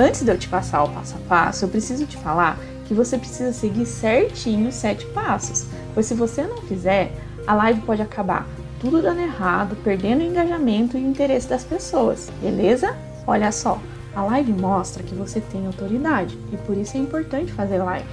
Antes de eu te passar o passo a passo, eu preciso te falar que você precisa seguir certinho os sete passos, pois se você não fizer, a live pode acabar tudo dando errado, perdendo o engajamento e o interesse das pessoas, beleza? Olha só, a live mostra que você tem autoridade e por isso é importante fazer live.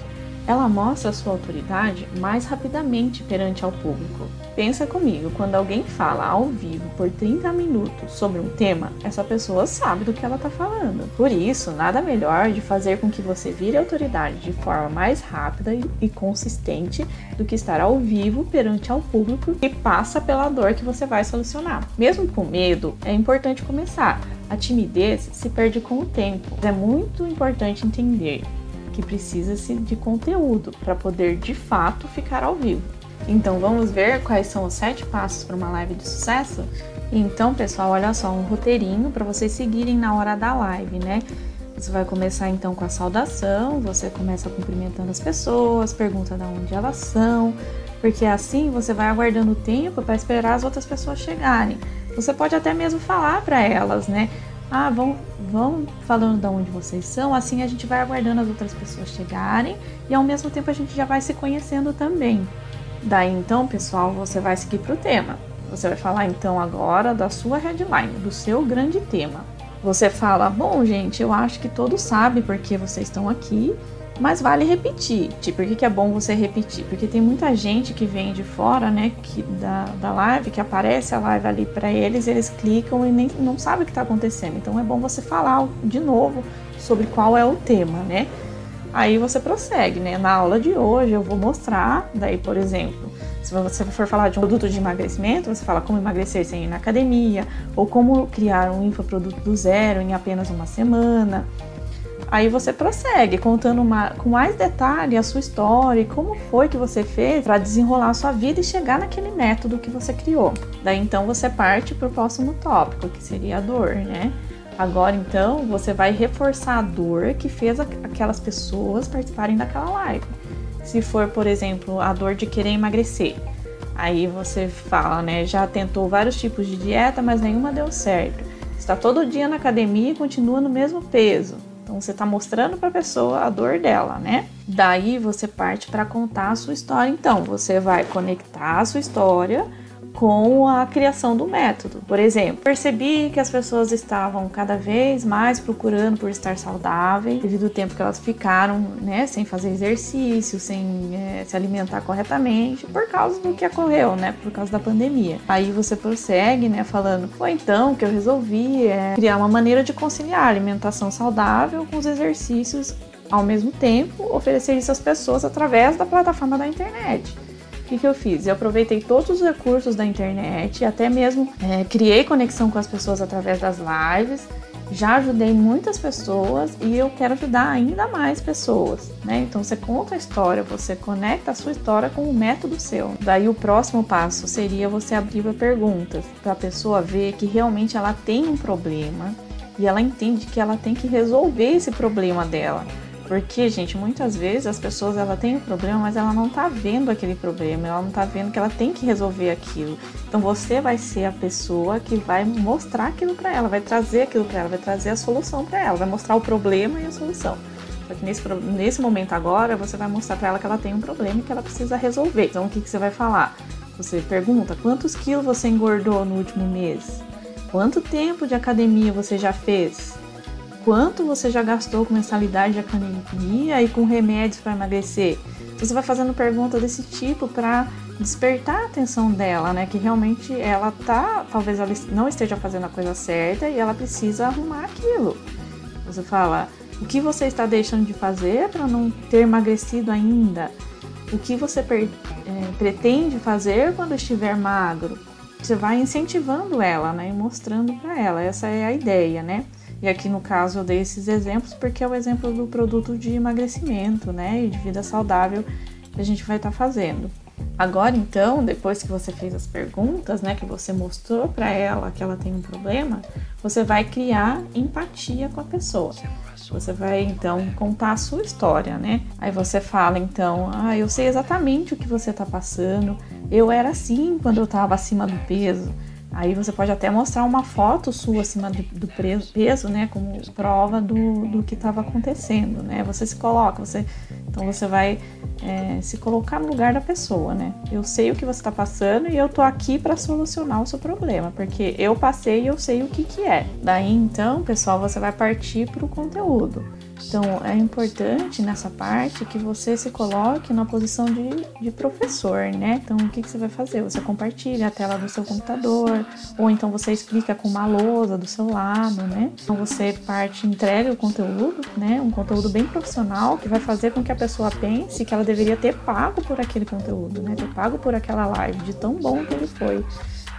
Ela mostra sua autoridade mais rapidamente perante ao público. Pensa comigo, quando alguém fala ao vivo por 30 minutos sobre um tema, essa pessoa sabe do que ela está falando. Por isso, nada melhor de fazer com que você vire autoridade de forma mais rápida e consistente do que estar ao vivo perante ao público que passa pela dor que você vai solucionar. Mesmo com medo, é importante começar. A timidez se perde com o tempo. É muito importante entender que precisa-se de conteúdo para poder de fato ficar ao vivo. Então vamos ver quais são os sete passos para uma live de sucesso? Então, pessoal, olha só, um roteirinho para vocês seguirem na hora da live, né? Você vai começar então com a saudação, você começa cumprimentando as pessoas, pergunta de onde elas são, porque assim você vai aguardando o tempo para esperar as outras pessoas chegarem. Você pode até mesmo falar para elas, né? Ah, vão, vão falando de onde vocês são, assim a gente vai aguardando as outras pessoas chegarem e ao mesmo tempo a gente já vai se conhecendo também. Daí então, pessoal, você vai seguir para o tema. Você vai falar então agora da sua headline, do seu grande tema. Você fala: Bom, gente, eu acho que todos sabem porque vocês estão aqui mas vale repetir. Tipo, por que, que é bom você repetir? Porque tem muita gente que vem de fora, né, que, da, da live, que aparece a live ali para eles, eles clicam e nem não sabem o que está acontecendo. Então é bom você falar de novo sobre qual é o tema, né? Aí você prossegue, né? Na aula de hoje eu vou mostrar, daí, por exemplo, se você for falar de um produto de emagrecimento, você fala como emagrecer sem ir na academia, ou como criar um infoproduto do zero em apenas uma semana. Aí você prossegue contando uma, com mais detalhe a sua história e como foi que você fez para desenrolar a sua vida e chegar naquele método que você criou. Daí então você parte para o próximo tópico, que seria a dor, né? Agora então você vai reforçar a dor que fez aquelas pessoas participarem daquela live. Se for, por exemplo, a dor de querer emagrecer, aí você fala, né? Já tentou vários tipos de dieta, mas nenhuma deu certo. Está todo dia na academia e continua no mesmo peso. Então você está mostrando para a pessoa a dor dela, né? Daí você parte para contar a sua história. Então você vai conectar a sua história com a criação do método. Por exemplo, percebi que as pessoas estavam cada vez mais procurando por estar saudáveis devido ao tempo que elas ficaram, né, sem fazer exercício, sem é, se alimentar corretamente, por causa do que ocorreu, né, por causa da pandemia. Aí você prossegue, né, falando, foi então que eu resolvi é, criar uma maneira de conciliar a alimentação saudável com os exercícios ao mesmo tempo, oferecer isso às pessoas através da plataforma da internet. O que, que eu fiz? Eu aproveitei todos os recursos da internet, até mesmo é, criei conexão com as pessoas através das lives, já ajudei muitas pessoas e eu quero ajudar ainda mais pessoas, né? Então você conta a história, você conecta a sua história com o método seu. Daí o próximo passo seria você abrir para perguntas, para a pessoa ver que realmente ela tem um problema e ela entende que ela tem que resolver esse problema dela. Porque, gente, muitas vezes as pessoas ela tem um problema, mas ela não tá vendo aquele problema, ela não tá vendo que ela tem que resolver aquilo. Então você vai ser a pessoa que vai mostrar aquilo para ela, vai trazer aquilo para ela, vai trazer a solução para ela, vai mostrar o problema e a solução. Só que nesse, nesse momento agora, você vai mostrar para ela que ela tem um problema e que ela precisa resolver. Então o que, que você vai falar? Você pergunta quantos quilos você engordou no último mês? Quanto tempo de academia você já fez? Quanto você já gastou com mensalidade de academia e com remédios para emagrecer. Você vai fazendo perguntas desse tipo para despertar a atenção dela, né? Que realmente ela tá, talvez ela não esteja fazendo a coisa certa e ela precisa arrumar aquilo. Você fala: o que você está deixando de fazer para não ter emagrecido ainda? O que você é, pretende fazer quando estiver magro? Você vai incentivando ela, né? E mostrando para ela. Essa é a ideia, né? E aqui no caso eu dei esses exemplos porque é o exemplo do produto de emagrecimento, né, e de vida saudável que a gente vai estar tá fazendo. Agora então, depois que você fez as perguntas, né, que você mostrou para ela que ela tem um problema, você vai criar empatia com a pessoa. Você vai então contar a sua história, né? Aí você fala então: "Ah, eu sei exatamente o que você está passando. Eu era assim quando eu estava acima do peso. Aí você pode até mostrar uma foto sua acima do, peso, né, como prova do, do que estava acontecendo, né? Você se coloca, você então você vai é, se colocar no lugar da pessoa, né? Eu sei o que você está passando e eu tô aqui para solucionar o seu problema, porque eu passei e eu sei o que que é. Daí então, pessoal, você vai partir para o conteúdo. Então, é importante nessa parte que você se coloque na posição de, de professor, né? Então, o que, que você vai fazer? Você compartilha a tela do seu computador, ou então você explica com uma lousa do seu lado, né? Então, você parte, entrega o conteúdo, né? Um conteúdo bem profissional que vai fazer com que a pessoa pense que ela deveria ter pago por aquele conteúdo, né? Ter pago por aquela live, de tão bom que ele foi.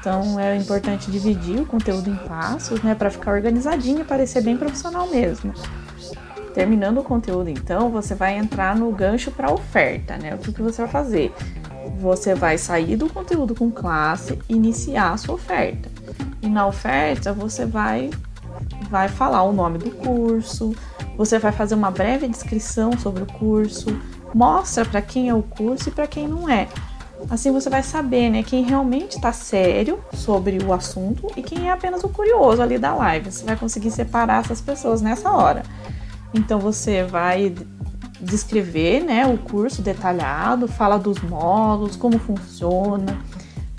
Então é importante dividir o conteúdo em passos, né, para ficar organizadinho e parecer bem profissional mesmo. Terminando o conteúdo, então, você vai entrar no gancho para oferta, né? O que, que você vai fazer? Você vai sair do conteúdo com classe iniciar a sua oferta. E na oferta, você vai, vai falar o nome do curso, você vai fazer uma breve descrição sobre o curso, mostra para quem é o curso e para quem não é. Assim você vai saber, né, quem realmente está sério sobre o assunto e quem é apenas o curioso ali da live. Você vai conseguir separar essas pessoas nessa hora. Então você vai descrever né, o curso detalhado, fala dos módulos, como funciona,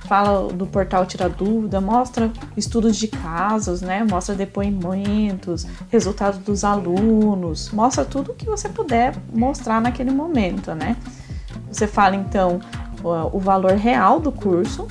fala do portal Tira Dúvida, mostra estudos de casos, né, mostra depoimentos, resultados dos alunos, mostra tudo o que você puder mostrar naquele momento, né? Você fala então o valor real do curso,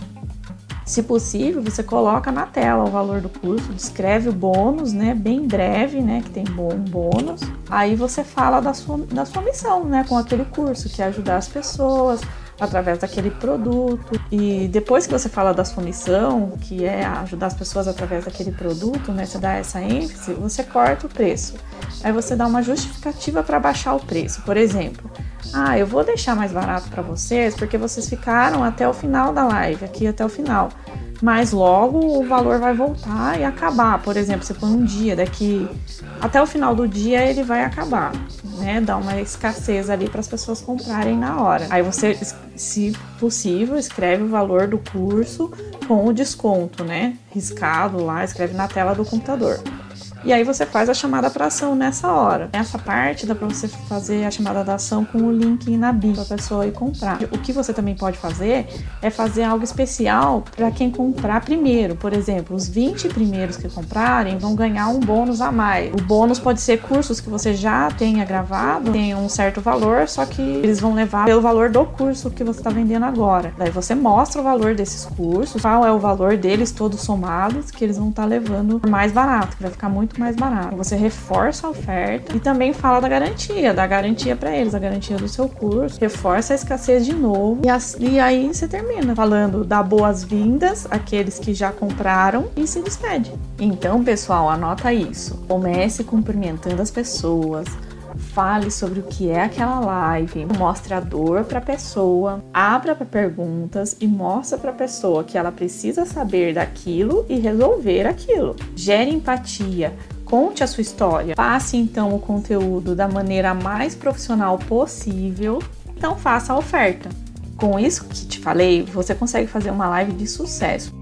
se possível, você coloca na tela o valor do curso, descreve o bônus, né, bem breve, né, que tem bom bônus. Aí você fala da sua, da sua missão, né, com aquele curso, que é ajudar as pessoas através daquele produto. E depois que você fala da sua missão, que é ajudar as pessoas através daquele produto, né, você dá essa ênfase, você corta o preço. Aí você dá uma justificativa para baixar o preço. Por exemplo, ah, eu vou deixar mais barato para vocês porque vocês ficaram até o final da live, aqui até o final. Mas logo o valor vai voltar e acabar. Por exemplo, você põe um dia, daqui até o final do dia ele vai acabar, né? Dá uma escassez ali para as pessoas comprarem na hora. Aí você, se possível, escreve o valor do curso com o desconto, né? Riscado lá, escreve na tela do computador. E aí você faz a chamada para ação nessa hora. Nessa parte dá para você fazer a chamada da ação com o link na bio para a pessoa ir comprar. O que você também pode fazer é fazer algo especial para quem comprar primeiro. Por exemplo, os 20 primeiros que comprarem vão ganhar um bônus a mais. O bônus pode ser cursos que você já tenha gravado, tem um certo valor, só que eles vão levar pelo valor do curso que você está vendendo agora. Daí você mostra o valor desses cursos, qual é o valor deles todos somados, que eles vão estar tá levando mais barato, que vai ficar muito mais barato. Você reforça a oferta e também fala da garantia, da garantia para eles, a garantia do seu curso, reforça a escassez de novo e, as, e aí você termina falando da boas-vindas àqueles que já compraram e se despede. Então, pessoal, anota isso. Comece cumprimentando as pessoas, fale sobre o que é aquela live, mostre a dor para a pessoa, abra para perguntas e mostre para a pessoa que ela precisa saber daquilo e resolver aquilo. Gere empatia, conte a sua história, passe então o conteúdo da maneira mais profissional possível, então faça a oferta. Com isso que te falei, você consegue fazer uma live de sucesso.